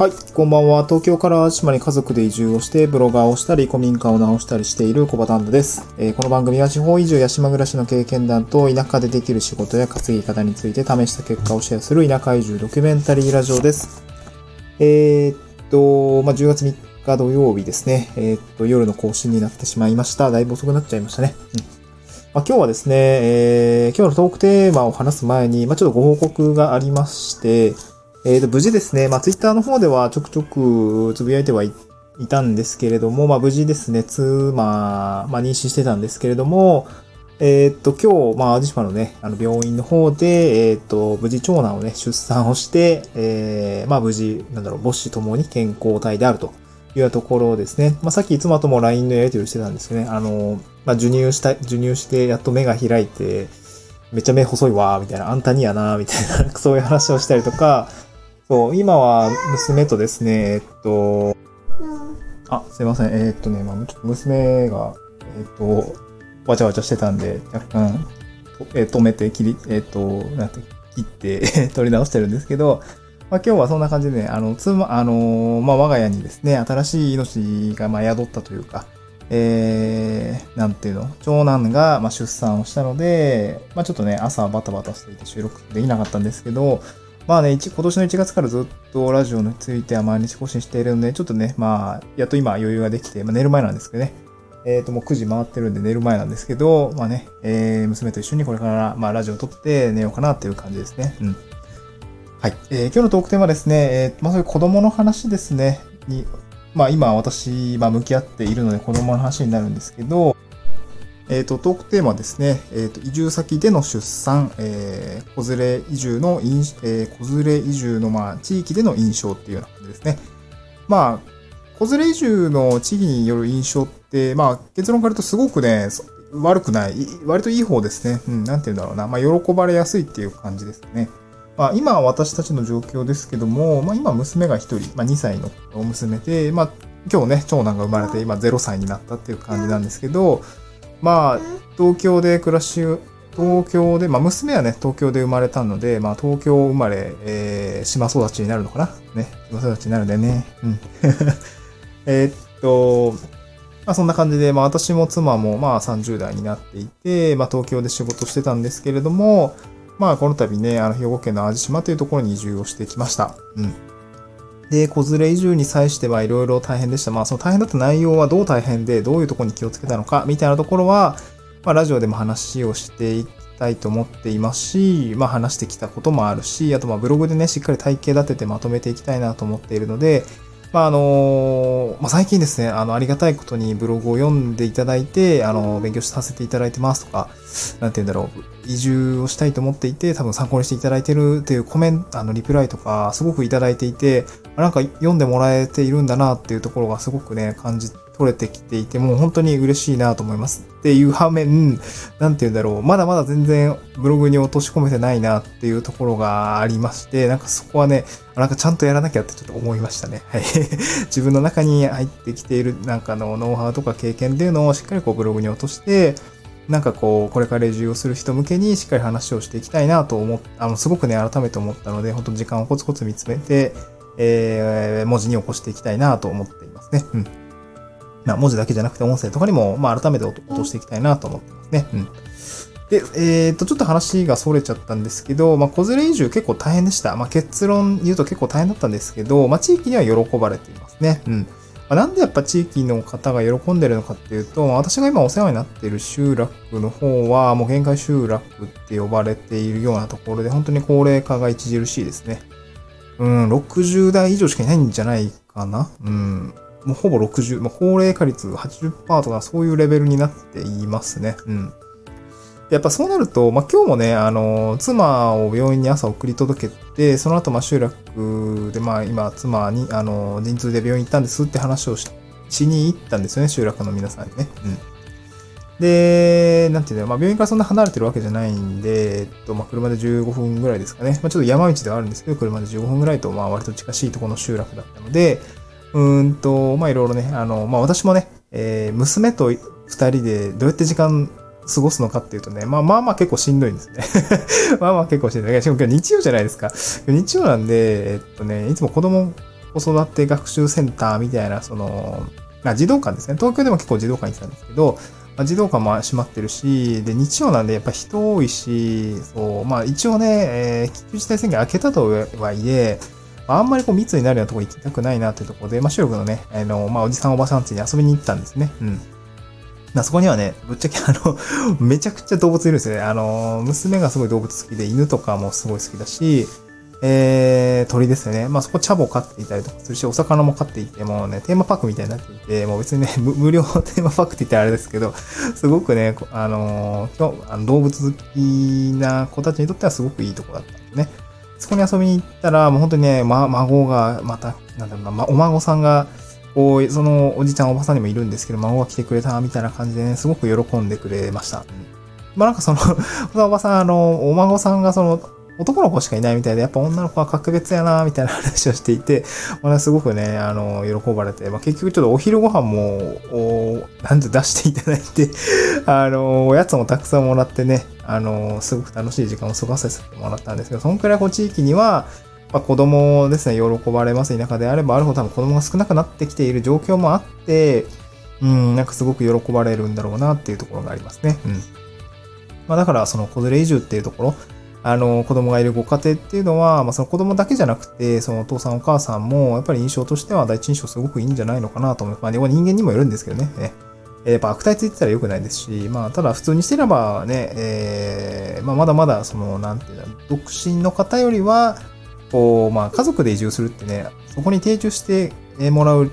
はい、こんばんは。東京から島に家族で移住をして、ブロガーをしたり、古民家を直したりしているコバタンドです、えーこの番組は地方移住や島暮らしの経験談と、田舎でできる仕事や稼ぎ方について試した結果をシェアする田舎移住ドキュメンタリーラジオです。えーっと、まあ、10月3日土曜日ですね。えーっと、夜の更新になってしまいました。だいぶ遅くなっちゃいましたね。うんまあ、今日はですね、えー今日のトークテーマを話す前に、まあ、ちょっとご報告がありまして、えーと、無事ですね、まあ、ツイッターの方ではちょくちょくつぶやいてはい、たんですけれども、まあ、無事ですね、妻、まあ、妊娠してたんですけれども、えーっと、今日、まあ、淡路島のね、あの、病院の方で、えーっと、無事長男をね、出産をして、えーまあ、無事、なんだろう、母子ともに健康体であるというようなところですね。まあ、さっき妻とも LINE のやり取りをしてたんですけどね、あの、まあ、授乳した、授乳して、やっと目が開いて、めっちゃ目細いわ、みたいな、あんたにやな、みたいな、そういう話をしたりとか、そう、今は娘とですね、えっと、あ、すいません、えっとね、まあ、ちょっと娘が、えっと、わちゃわちゃしてたんで、若干、とえ止めて、切り、えっと、なんて、切って、取り直してるんですけど、まあ、今日はそんな感じでね、あの、妻、あの、まあ、我が家にですね、新しい命が、まあ、宿ったというか、えー、なんていうの、長男が、まあ、出産をしたので、まあ、ちょっとね、朝バタバタしていて収録できなかったんですけど、まあね、今年の1月からずっとラジオについては毎日更新しているので、ちょっとね、まあ、やっと今余裕ができて、まあ、寝る前なんですけどね、えっ、と、もう9時回ってるんで寝る前なんですけど、まあね、えー、娘と一緒にこれから、まあ、ラジオを撮って寝ようかなっていう感じですね。うん。はい。えー今日のトークテーマはですね、えーまあ、そういう子供の話ですね、に、まあ、今私、まあ、向き合っているので子供の話になるんですけど、えっ、と、トークテーマですね、えっ、と、移住先での出産、えー、子連れ移住の、えー、子連れ移住の、まあ、地域での印象っていうような感じですね。まあ、子連れ移住の地域による印象って、まあ、結論から言うとすごくね、悪くない、割といい方ですね。うん、なんて言うんだろうな。まあ、喜ばれやすいっていう感じですね。まあ、今私たちの状況ですけども、まあ、今娘が一人、まあ、2歳の娘で、まあ、今日ね、長男が生まれて、今0歳になったっていう感じなんですけど、まあ、東京で暮らし、東京で、まあ、娘はね、東京で生まれたので、まあ、東京生まれ、えー、島育ちになるのかな？ね、島育ちになるんでね。うん。えっと、まあ、そんな感じで、まあ、私も妻も、まあ、30代になっていて、まあ、東京で仕事してたんですけれども、まあ、この度ね、あの、兵庫県の淡路島というところに移住をしてきました。うん。で、子連れ移住に際してはいろいろ大変でした。まあ、その大変だった内容はどう大変で、どういうところに気をつけたのか、みたいなところは、まあ、ラジオでも話をしていきたいと思っていますし、まあ、話してきたこともあるし、あと、まあ、ブログでね、しっかり体系立ててまとめていきたいなと思っているので、まあ、あのまあ、最近ですね、あの、ありがたいことにブログを読んでいただいて、あの、勉強させていただいてますとか、なんて言うんだろう、移住をしたいと思っていて、多分参考にしていただいてるっていうコメント、あの、リプライとか、すごくいただいていて、なんか読んでもらえているんだなっていうところがすごくね、感じ取れてきていて、もう本当に嬉しいなと思います。っていう反面、なんて言うんだろう、まだまだ全然ブログに落とし込めてないなっていうところがありまして、なんかそこはね、なんかちゃんとやらなきゃってちょっと思いましたね。はい。自分の中に入ってきているなんかのノウハウとか経験っていうのをしっかりこうブログに落として、なんかこう、これから移住をする人向けにしっかり話をしていきたいなと思っあの、すごくね、改めて思ったので、本当に時間をコツコツ見つめて、えー、文字に起こしていきたいなと思っていますね。うん。まあ、文字だけじゃなくて音声とかにも、まあ、改めて落としていきたいなと思ってますね。うん。で、えっ、と、ちょっと話が逸れちゃったんですけど、まあ、子連れ移住結構大変でした。まあ、結論言うと結構大変だったんですけど、まあ、地域には喜ばれていますね。うん。まなんでやっぱ地域の方が喜んでるのかっていうと、私が今お世話になっている集落の方は、もう限界集落って呼ばれているようなところで、本当に高齢化が著しいですね。うん、60代以上しかいないんじゃないかな。うん。もうほぼ60、まあ、高齢化率80%とかそういうレベルになっていますね。うん。やっぱそうなると、まあ、今日もね、あの、妻を病院に朝送り届けて、その後、まあ、集落で、まあ、今、妻に、あの、陣痛で病院行ったんですって話をししに行ったんですよね、集落の皆さんにね。うん。で、なんていうの、まあ、病院からそんな離れてるわけじゃないんで、えっと、まあ、車で15分ぐらいですかね。まあ、ちょっと山道ではあるんですけど、車で15分ぐらいと、まあ、割と近しいところの集落だったので、うんと、まあ、いろいろね、あの、まあ、私もね、えー娘と二人でどうやって時間過ごすのかっていうとね、まあまあまあ結構しんどいんですね。まあまあ結構しんどい。しかも今日日曜じゃないですか。日曜なんで、えっとね、いつも子供子育て学習センターみたいな、その、まあ、児童館ですね。東京でも結構児童館に行ってたんですけど、まあ、児童館も閉まってるし、で、日曜なんでやっぱ人多いし、そう、まあ一応ね、えー、緊急事態宣言明けたとはいえ、あんまりこう密になるようなとこ行きたくないなっていうとこで、まあ、収録のね、あの、まあ、おじさんおばさん家に遊びに行ったんですね。うん。まあ、そこにはね、ぶっちゃけあの、めちゃくちゃ動物いるんですよね。あの、娘がすごい動物好きで、犬とかもすごい好きだし、えー、鳥ですよね。まあ、そこチャボを飼っていたりとかするし、お魚も飼っていて、もうね、テーマパークみたいになっていて、もう別にね、無料テーマパークって言ってあれですけど、すごくね、あのー、動物好きな子たちにとってはすごくいいとこだったんですね。そこに遊びに行ったら、もう本当にね、ま、孫が、また、なんだろうな、ま、お孫さんが、こう、そのおじちゃんおばさんにもいるんですけど、孫が来てくれたみたいな感じでね、すごく喜んでくれました。まあなんか そのおばさん、あの、お孫さんがその、男の子しかいないみたいで、やっぱ女の子は格別やな、みたいな話をしていて、まあ、すごくね、あの、喜ばれて、まあ、結局ちょっとお昼ご飯も、おなんて出していただいて、あの、おやつもたくさんもらってね、あの、すごく楽しい時間を過ごさせてもらったんですけど、そんくらいこう地域には、まあ、子供ですね、喜ばれます田舎であればあるほど多分子供が少なくなってきている状況もあって、うん、なんかすごく喜ばれるんだろうなっていうところがありますね。うん。まあ、だから、その子連れ移住っていうところ、あの、子供がいるご家庭っていうのは、まあ、その子供だけじゃなくて、そのお父さんお母さんも、やっぱり印象としては第一印象すごくいいんじゃないのかなと思います。まあ、人間にもよるんですけどね。やっぱ悪態ついてたら良くないですし、まあ、ただ普通にしてればね、えー、まあ、まだまだ、その、なんていうの、独身の方よりは、こう、まあ、家族で移住するってね、そこに定住してもらう、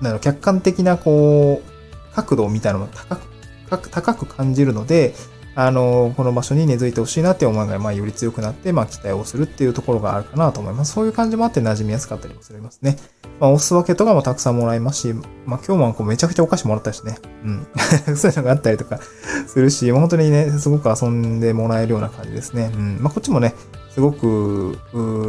なの客観的な、こう、角度みたいなのも高く、高く感じるので、あの、この場所に根付いてほしいなって思いが、まあ、より強くなって、まあ、期待をするっていうところがあるかなと思います。そういう感じもあって馴染みやすかったりもしますね。まあ、お裾分けとかもたくさんもらいますし、まあ、今日もこうめちゃくちゃお菓子もらったしね。うん。そういうのがあったりとかするし、本当にね、すごく遊んでもらえるような感じですね。うん。まあ、こっちもね、すごく、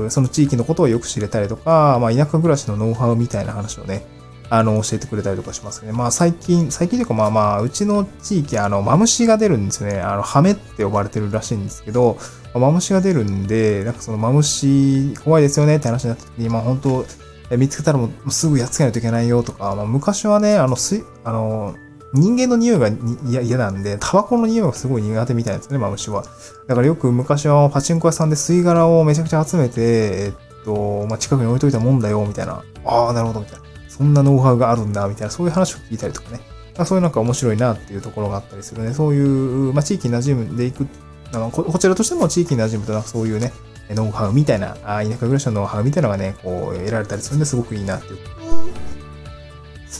その地域のことをよく知れたりとか、まあ、田舎暮らしのノウハウみたいな話をね、あの、教えてくれたりとかしますね。まあ最近、最近というかまあまあ、うちの地域、あの、マムシが出るんですよね。あの、ハメって呼ばれてるらしいんですけど、マムシが出るんで、なんかそのマムシ怖いですよねって話になった時に、まあ本当見つけたらもうすぐやっつけないといけないよとか、まあ昔はね、あの、すあの、人間の匂いが嫌なんで、タバコの匂いがすごい苦手みたいなんですね、マムシは。だからよく昔はパチンコ屋さんで吸い殻をめちゃくちゃ集めて、えっと、まあ、近くに置いといたもんだよ、みたいな。ああ、なるほど、みたいな。そんなノウハウがあるんだ、みたいな、そういう話を聞いたりとかね。そういうなんか面白いなっていうところがあったりするね。そういう、まあ、地域に馴染んでいく、あのこちらとしても地域に馴染むと、そういうね、ノウハウみたいな、あ田舎暮らしのノウハウみたいなのがね、こう、得られたりするんですごくいいなっていう。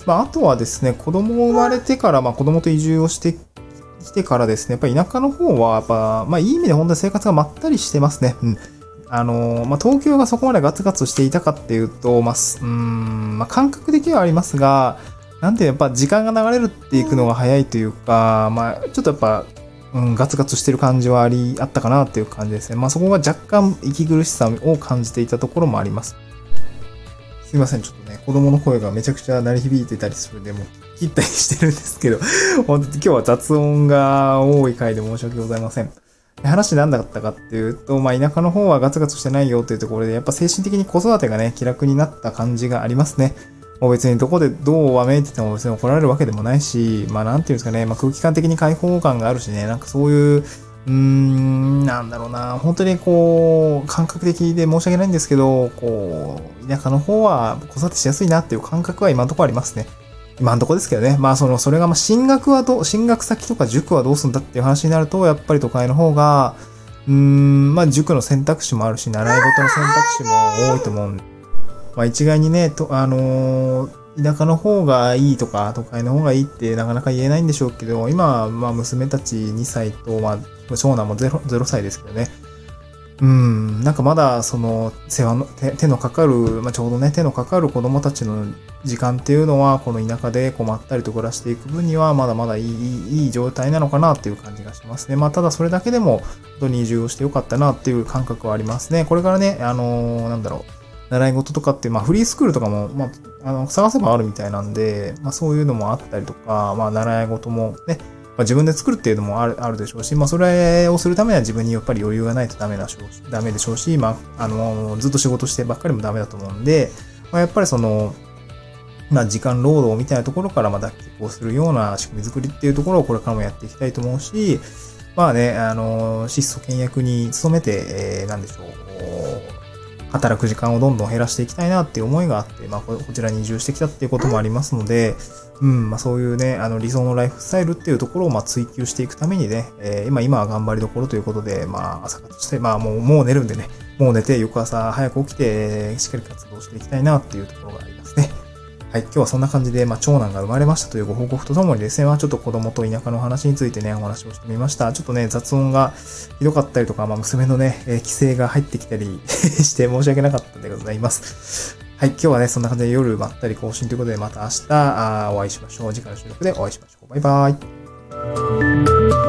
まあ、あとはですね、子供生まれてから、まあ、子供と移住をしてきてからですね、やっぱり田舎の方は、やっぱ、まあ、いい意味で本当に生活がまったりしてますね。うん。あの、まあ、東京がそこまでガツガツしていたかっていうと、まあ、うん、まあ、感覚的にはありますが、なんてやっぱ時間が流れるっていくのが早いというか、まあ、ちょっとやっぱ、うん、ガツガツしてる感じはあり、あったかなっていう感じですね。まあ、そこが若干息苦しさを感じていたところもあります。すいません、ちょっとね、子供の声がめちゃくちゃ鳴り響いてたりするんで、もう切ったりしてるんですけど、本当に今日は雑音が多い回で申し訳ございません。話何だったかっていうと、まあ、田舎の方はガツガツしてないよっていうところで、やっぱ精神的に子育てがね、気楽になった感じがありますね。もう別にどこでどうわめいてても別に怒られるわけでもないし、まあなんていうんですかね、まあ空気感的に開放感があるしね、なんかそういう、うーん、なんだろうな、本当にこう、感覚的で申し訳ないんですけど、こう、田舎の方は子育てしやすいなっていう感覚は今のところありますね。今んとこですけどね。まあその、それがまあ進学はど、進学先とか塾はどうすんだっていう話になると、やっぱり都会の方が、うーん、まあ塾の選択肢もあるし、習い事の選択肢も多いと思うんで。まあ一概にね、と、あのー、田舎の方がいいとか、都会の方がいいってなかなか言えないんでしょうけど、今まあ娘たち2歳と、まあ長男も 0, 0歳ですけどね。うん、なんかまだその世話の手のかかる、まあ、ちょうどね、手のかかる子供たちの時間っていうのは、この田舎で困ったりと暮らしていく分には、まだまだいい、いい状態なのかなっていう感じがしますね。まあ、ただそれだけでも、本当に移住をしてよかったなっていう感覚はありますね。これからね、あのー、なんだろう、習い事とかって、まあ、フリースクールとかも、まあ、あの、探せばあるみたいなんで、まあ、そういうのもあったりとか、まあ、習い事もね、まあ、自分で作るっていうのもあるあるでしょうし、まあ、それをするためには自分にやっぱり余裕がないとダメだしょうダメでしょうし、まあ、あの、ずっと仕事してばっかりもダメだと思うんで、まあ、やっぱりその、まあ、時間労働みたいなところからま脱却をするような仕組み作りっていうところをこれからもやっていきたいと思うし、まあね、あの、質素倹約に努めて、えー、なんでしょう、働く時間をどんどん減らしていきたいなっていう思いがあって、まあ、こちらに移住してきたっていうこともありますので、うん、まあ、そういうね、あの、理想のライフスタイルっていうところを、まあ、追求していくためにね、えー、今、今は頑張りどころということで、まあ、朝活して、まあ、もう、もう寝るんでね、もう寝て、翌朝早く起きて、しっかり活動していきたいなっていうところがあります。はい、今日はそんな感じで、まあ、長男が生まれましたというご報告とともにですね、まあ、ちょっと子供と田舎の話についてね、お話をしてみました。ちょっとね、雑音がひどかったりとか、まあ、娘のね、えー、規制が入ってきたり して申し訳なかったでございます。はい、今日はね、そんな感じで夜まったり更新ということで、また明日あお会いしましょう。次回の収録でお会いしましょう。バイバーイ。